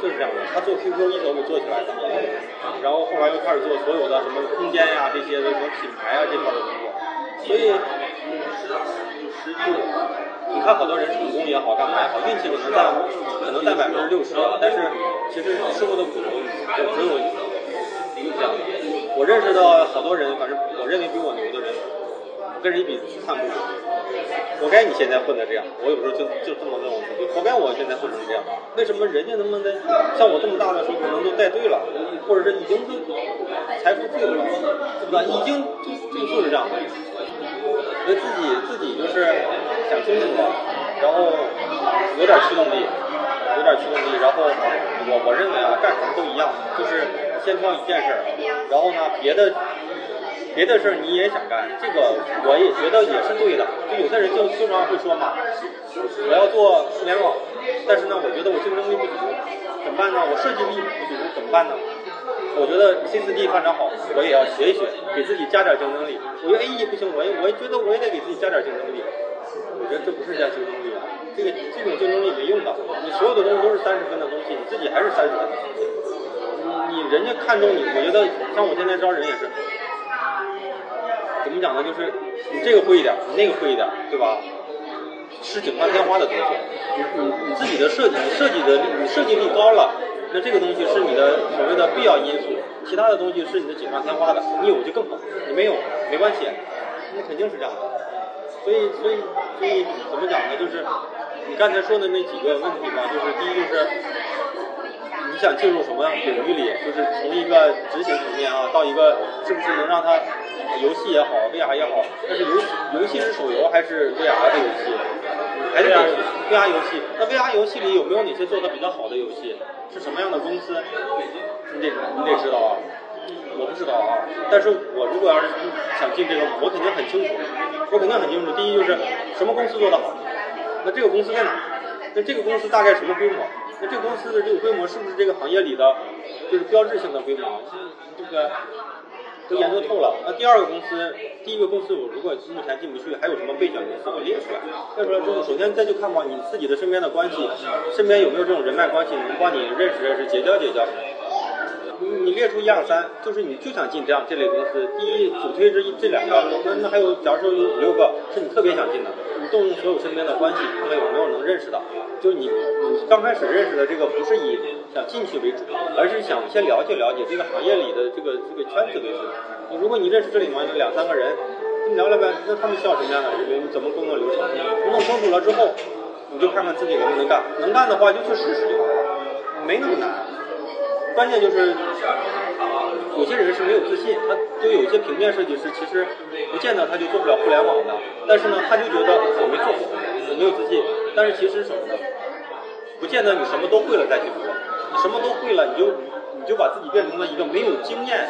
就是这样的，他做 QQ 一手给做起来的，然后后来又开始做所有的什么空间呀、这些的什么品牌啊这块的工作，所以你看好多人成功也好，干嘛也好，运气可能占可能占百分之六十，但是其实受过的苦就只有影响。我认识的好多人，反正我认为比我牛的，跟人一比看不如。活该你现在混的。这样，我有时候就就这么问我自己，活该我现在混成这样。为什么人家他妈的。像我这么大的。时候，可能都带队了，或者是已经都财富自由了，对吧？已经就就是这样的。所以自己自己就是想清楚了，然后有点驱动力，有点驱动力，然后我我认为啊，干什么都一样，就是先挑一件事儿，然后呢，别的。别的事儿你也想干，这个我也觉得也是对的。就有的人就经常会说嘛，我要做互联网，但是呢，我觉得我竞争力不足，怎么办呢？我设计力不足怎么办呢？我觉得 C 四 D 发展好，我也要学一学，给自己加点竞争力。我觉得 A E 不行，我也我也觉得我也得给自己加点竞争力。我觉得这不是加竞争力啊，这个这种竞争力没用的。你所有的东西都是三十分的东西，你自己还是三十分。你你人家看中你，我觉得像我现在招人也是，怎么讲呢？就是你这个会一点，你那个会一点，对吧？是锦上添花的东西。你你你自己的设计，你设计的，你设计力高了，那这个东西是你的所谓的必要因素，其他的东西是你的锦上添花的。你有就更好，你没有没关系，那肯定是这样的。所以所以所以怎么讲呢？就是你刚才说的那几个问题吧，就是第一就是你想进入什么领域里，就是从一个执行层面啊，到一个是不是能让它游戏也好，VR 也好，但是游戏游戏是手游还是 VR 的游戏？还是 VR VR 游戏？那 VR 游戏里有没有哪些做的比较好的游戏？是什么样的公司？你得你得知道啊。我不知道啊，但是我如果要是想进这个，我肯定很清楚，我肯定很清楚。第一就是什么公司做得好，那这个公司在哪？那这个公司大概什么规模？那这个公司的这个规模是不是这个行业里的就是标志性的规模？对不对？都研究透了。那第二个公司，第一个公司我如果目前进不去，还有什么备选公司？我列出来。列出来之后，首先再就看吧，你自己的身边的关系，身边有没有这种人脉关系，能帮你认识认识、结交结交。你列出一二三，就是你就想进这样这类公司。第一主推这这两个，那那还有，假如说有五六个是你特别想进的，你动用所有身边的关系，看看有没有能认识的。就你你刚开始认识的这个不是以想进去为主，而是想先了解了解这个行业里的这个这个圈子为主。你如果你认识这里面有两三个人，你聊聊呗，那他们需要什么样的人？怎么工作流程？弄清楚了之后，你就看看自己能不能干。能干的话就去试试就好了，没那么难。关键就是有些人是没有自信，他就有些平面设计师，其实不见得他就做不了互联网的，但是呢，他就觉得我没做过，我没有自信。但是其实什么呢？不见得你什么都会了再去做，你什么都会了，你就你就把自己变成了一个没有经验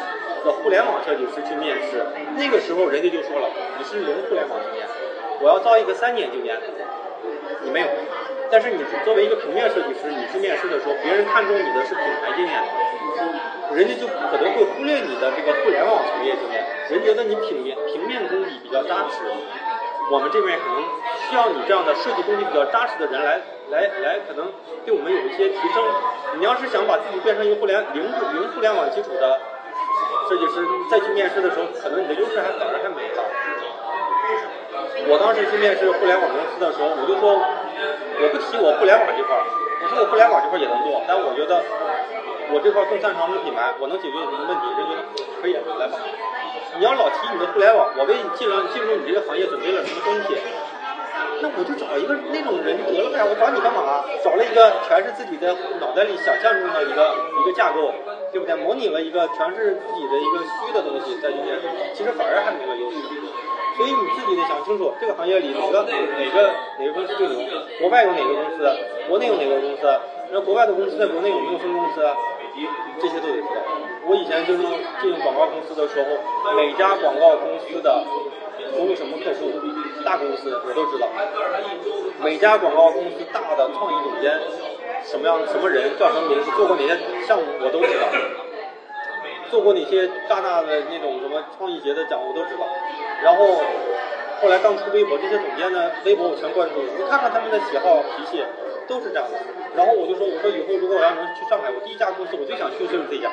的互联网设计师去面试，那个时候人家就说了，你是零互联网经验，我要招一个三年经验，你没有。但是你是作为一个平面设计师，你去面试的时候，别人看中你的是品牌经验，人家就可能会忽略你的这个互联网从业经验，人觉得你平面平面功底比较扎实，我们这边可能需要你这样的设计功底比较扎实的人来来来，可能对我们有一些提升。你要是想把自己变成一个互联零零互联网基础的设计师，再去面试的时候，可能你的优势还反而还没到。我当时去面试互联网公司的时候，我就说。我不提我互联网这块儿，我说我互联网这块儿也能做，但我觉得我这块儿更擅长的品牌，我能解决你什么问题？人觉得可以，来吧。你要老提你的互联网，我为你进了进入你这个行业准备了什么东西？那我就找一个那种人得了呗，我找你干嘛？找了一个全是自己的脑袋里想象中的一个一个架构，对不对？模拟了一个全是自己的一个虚的东西在里面，其实反而还没有优势。所以你自己得想清楚，这个行业里哪个哪个哪个公司最牛？国外有哪个公司？国内有哪个公司？那国外的公司在国内有没有分公司？这些都得知道。我以前就是进广告公司的时候，每家广告公司的服务什么客户，大公司我都知道。每家广告公司大的创意总监什么样什么人叫什么名字，做过哪些项目我都知道。做过哪些大大的那种什么创意节的奖，我都知道。然后后来刚出微博，这些总监呢，微博我全关注了。你看看他们的喜好脾气，都是这样的。然后我就说，我说以后如果我要能去上海，我第一家公司我最想去的就是这家。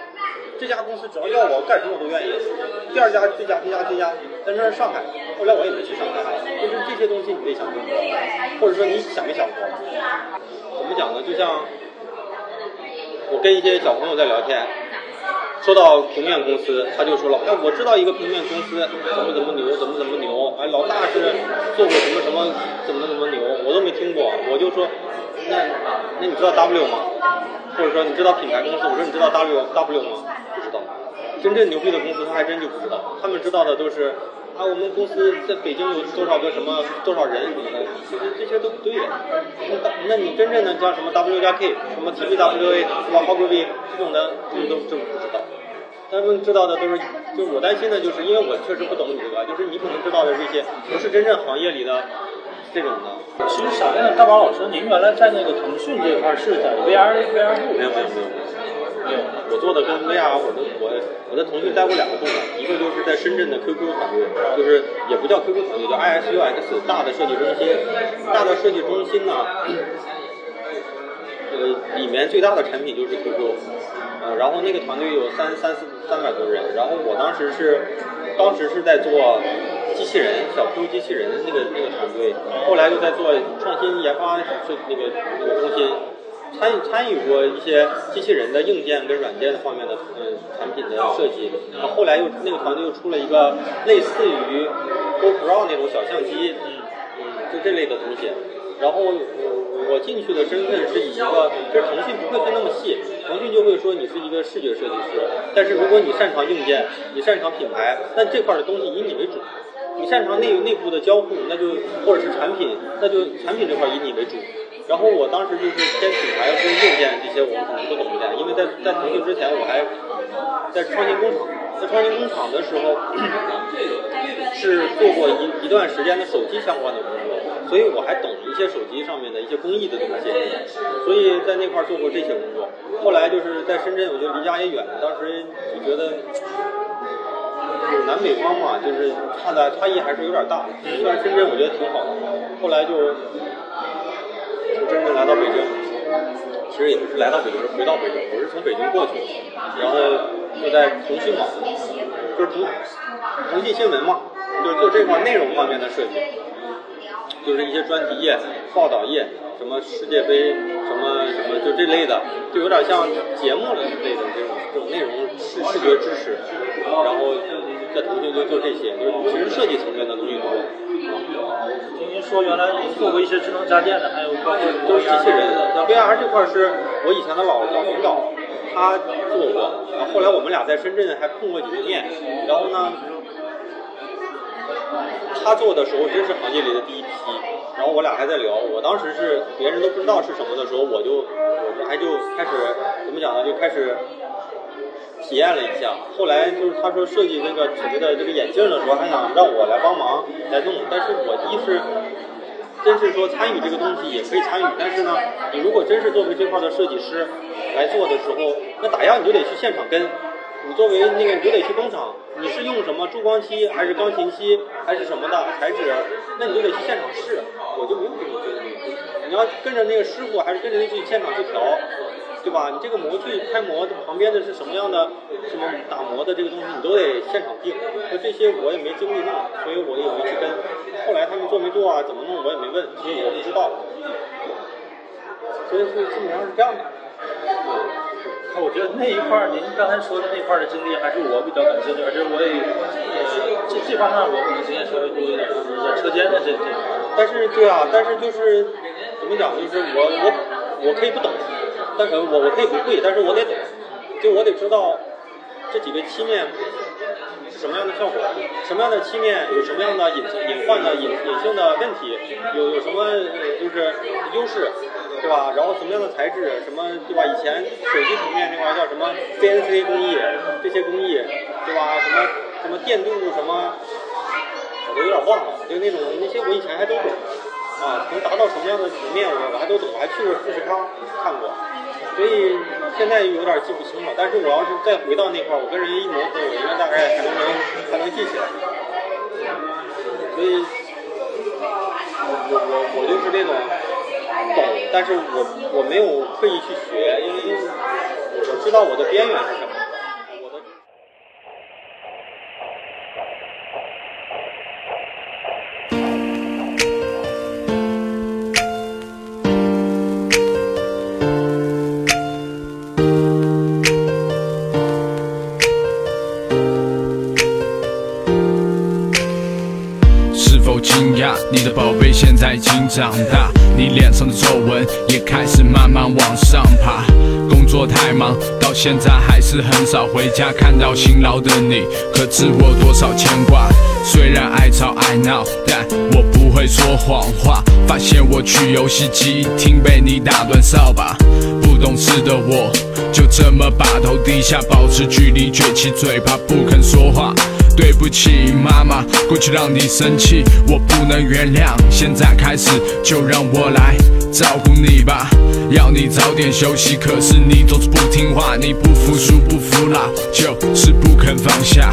这家公司只要要我干什么我都愿意。第二家这家这家这家，但是上海，后来我也没去上海。就是这些东西你得想清楚，或者说你想没想过？怎么讲呢？就像我跟一些小朋友在聊天。说到平面公司，他就说了，哎，我知道一个平面公司怎么怎么牛，怎么怎么牛，哎，老大是做过什么什么，怎么怎么牛，我都没听过。我就说，那那你知道 W 吗？或者说你知道品牌公司？我说你知道 W W 吗？不知道。真正牛逼的公司他还真就不知道，他们知道的都是啊，我们公司在北京有多少个什么多少人什么的，其实这些都不对。那那你真正的像什么 W 加 K，什么 TBWA，什么 Ogilvy 这种的，他们都真不知道。他们知道的都是，就是我担心的，就是因为我确实不懂你这个，就是你可能知道的这些，不是真正行业里的这种的。其实想问大宝老师，您原来在那个腾讯这块是在 VR VR 部？没有没有没有没有，我做的跟 VR，我的我我在腾讯待过两个部门，一个就是在深圳的 QQ 团队，就是也不叫 QQ 团队，叫 ISUX 大的设计中心，大的设计中心呢，呃，里面最大的产品就是 QQ。然后那个团队有三三四三百多人，然后我当时是，当时是在做机器人小 Q 机器人的那个那个团队，后来又在做创新研发设那个那个中心，参与参与过一些机器人的硬件跟软件方面的嗯产品的设计，然后后来又那个团队又出了一个类似于 GoPro 那种小相机，嗯嗯，就这类的东西。然后我我进去的身份是以一个，就是腾讯不会分那么细，腾讯就会说你是一个视觉设计师。但是如果你擅长硬件，你擅长品牌，那这块的东西以你为主；你擅长内内部的交互，那就或者是产品，那就产品这块以你为主。然后我当时就是偏品牌跟硬件这些，我们可能都懂一点，因为在在腾讯之前，我还在创新工厂，在创新工厂的时候 是做过一一段时间的手机相关的工作。所以我还懂一些手机上面的一些工艺的东西，所以在那块儿做过这些工作。后来就是在深圳，我觉得离家也远，当时就觉得就是南北方嘛，就是差的差异还是有点大。虽然深圳我觉得挺好的，后来就真正来到北京，其实也不是来到北京，是回到北京，我是从北京过去的，然后就在腾讯嘛，就是腾腾讯新闻嘛，就是做这块内容方面的设计。就是一些专题页、报道页，什么世界杯，什么什么，就这类的，就有点像节目类的这种这种内容视视觉支持。然后在腾讯就做这些，就其实设计层面的东西多。说原来做过一些智能家电的，还有包括都是机器人。那 VR 这块是我以前的老老领导，他做过，然后后来我们俩在深圳还碰过几次面，然后呢。他做的时候真是行业里的第一批，然后我俩还在聊，我当时是别人都不知道是什么的时候，我就我还就开始怎么讲呢？就开始体验了一下。后来就是他说设计那个所谓的这个眼镜的时候，还想让我来帮忙来弄，但是我一是真是说参与这个东西也可以参与，但是呢，你如果真是作为这块的设计师来做的时候，那打样你就得去现场跟。你作为那个，你就得去工厂，你是用什么珠光漆还是钢琴漆还是什么的材质？那你就得去现场试。我就没有这个经历。你要跟着那个师傅，还是跟着那去现场去调，对吧？你这个模具开模旁边的是什么样的，什么打磨的这个东西，你都得现场定。那这些我也没经历弄，所以我也没去跟。后来他们做没做啊？怎么弄我也没问，所以我不知道。所以是基本上是这样的。我觉得那一块儿，您刚才说的那块儿的经历，还是我比较感兴趣，而且我也这这方面我可能经验稍微多一点，就是在车间的这这。但是对啊，但是就是怎么讲，就是我我我可以不懂，但是我我可以不会，但是我得懂，就我得知道这几个漆面是什么样的效果，什么样的漆面有什么样的隐隐患的隐隐性的问题，有有什么就是优势。对吧？然后什么样的材质，什么对吧？以前手机层面那块叫什么 CNC 工艺，这些工艺，对吧？什么什么电镀什么，我都有点忘了。就那种那些我以前还都懂啊，能达到什么样的层面我我还都懂，我还去过富士康看过，所以现在有点记不清了。但是我要是再回到那块儿，我跟人家一磨合，我应该大概还能还能记起来。所以，我我我我就是那种。懂，但是我我没有刻意去学，因为我知道我的边缘是什么。现在已经长大？你脸上的皱纹也开始慢慢往上爬。工作太忙，到现在还是很少回家看到辛劳的你，可知我多少牵挂？虽然爱吵爱闹，但我不会说谎话。发现我去游戏机厅被你打断扫把，不懂事的我就这么把头低下，保持距离，撅起嘴巴不肯说话。对不起，妈妈，过去让你生气，我不能原谅。现在开始，就让我来照顾你吧。要你早点休息，可是你总是不听话，你不服输不服老，就是不肯放下。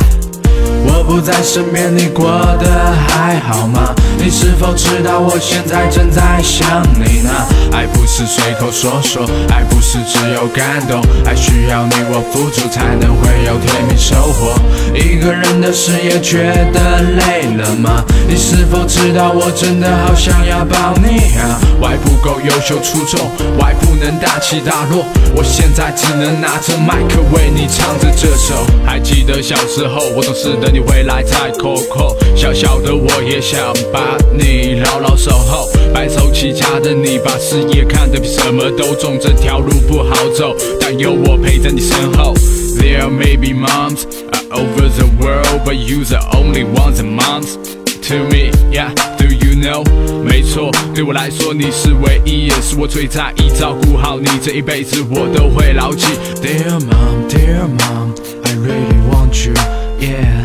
我不在身边，你过得还好吗？你是否知道我现在正在想你呢？爱不是随口说说，爱不是只有感动，爱需要你我付出才能会有甜蜜收获。一个人的事业觉得累了吗？你是否知道我真的好想要抱你啊？外不够优秀出众，外不能大起大落，我现在只能拿着麦克为你唱着这首。还记得小时候，我总是等你回来再 Coco，小小的我也想把你牢牢守候。白手起家的你，把事业看得比什么都重，这条路不好走，但有我陪在你身后。There may be moms all over the world, but you're the only one that moms to me. Yeah, do you know? 没错，对我来说你是唯一，也是我最在意。照顾好你这一辈子，我都会牢记。Dear mom, dear mom, I really want you. Yeah,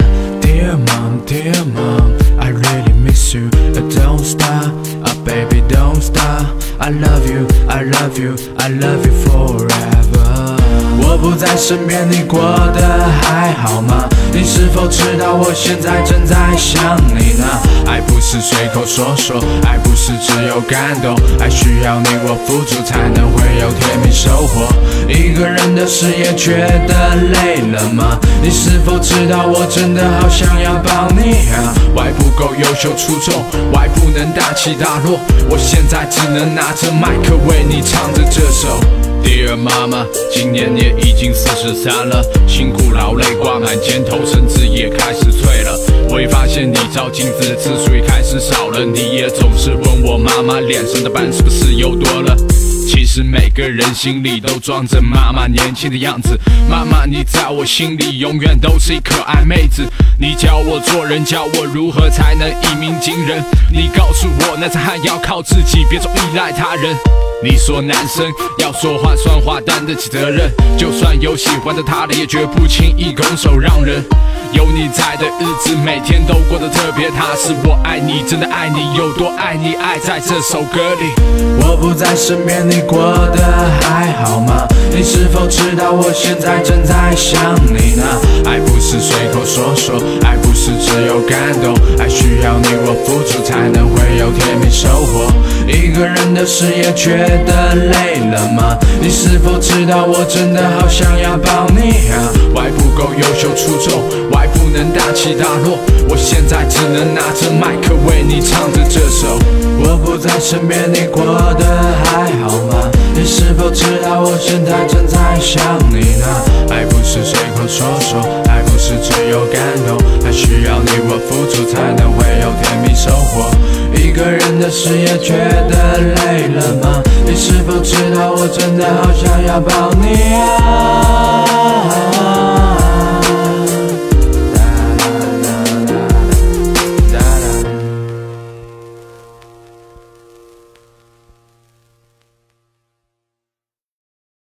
Dear mom, I really miss you. Don't stop, oh baby, don't stop. I love you, I love you, I love you forever. 我不在身边，你过得还好吗？你是否知道我现在正在想你呢？爱不是随口说说，爱不是只有感动，爱需要你我付出才能会有甜蜜收获。一个人的事业觉得累了吗？你是否知道我真的好想要抱你啊？外不够优秀出众，外不能大起大落，我现在只能拿着麦克为你唱着这首。Dear 妈妈，今年也已经四十三了，辛苦劳累挂满肩头，身子也开始脆了。我会发现你照镜子的次数也开始少了，你也总是问我妈妈脸上的斑是不是又多了。其实每个人心里都装着妈妈年轻的样子，妈妈你在我心里永远都是一可爱妹子。你教我做人，教我如何才能一鸣惊人。你告诉我，男子汉要靠自己，别总依赖他人。你说男生要说话算话，担得起责任，就算有喜欢的他的，也绝不轻易拱手让人。有你在的日子，每天都过得特别踏实。我爱你，真的爱你，有多爱你，爱在这首歌里。我不在身边，你过得还好吗？你是否知道我现在正在想你呢？爱不是随口说说，爱不是只有感动，爱需要你我付出才能会有甜蜜收获。一个人的事也觉得累了吗？你是否知道我真的好想要抱你啊？外不够优秀出众，外不能大起大落，我现在只能拿着麦克为你唱着这首。我不在身边，你过得还好吗？你是否知道我现在正在想你呢？爱不是随口说说，是只有感动，还需要你我付出才能会有甜蜜收获。一个人的事业觉得累了吗？你是否知道我真的好想要抱你啊？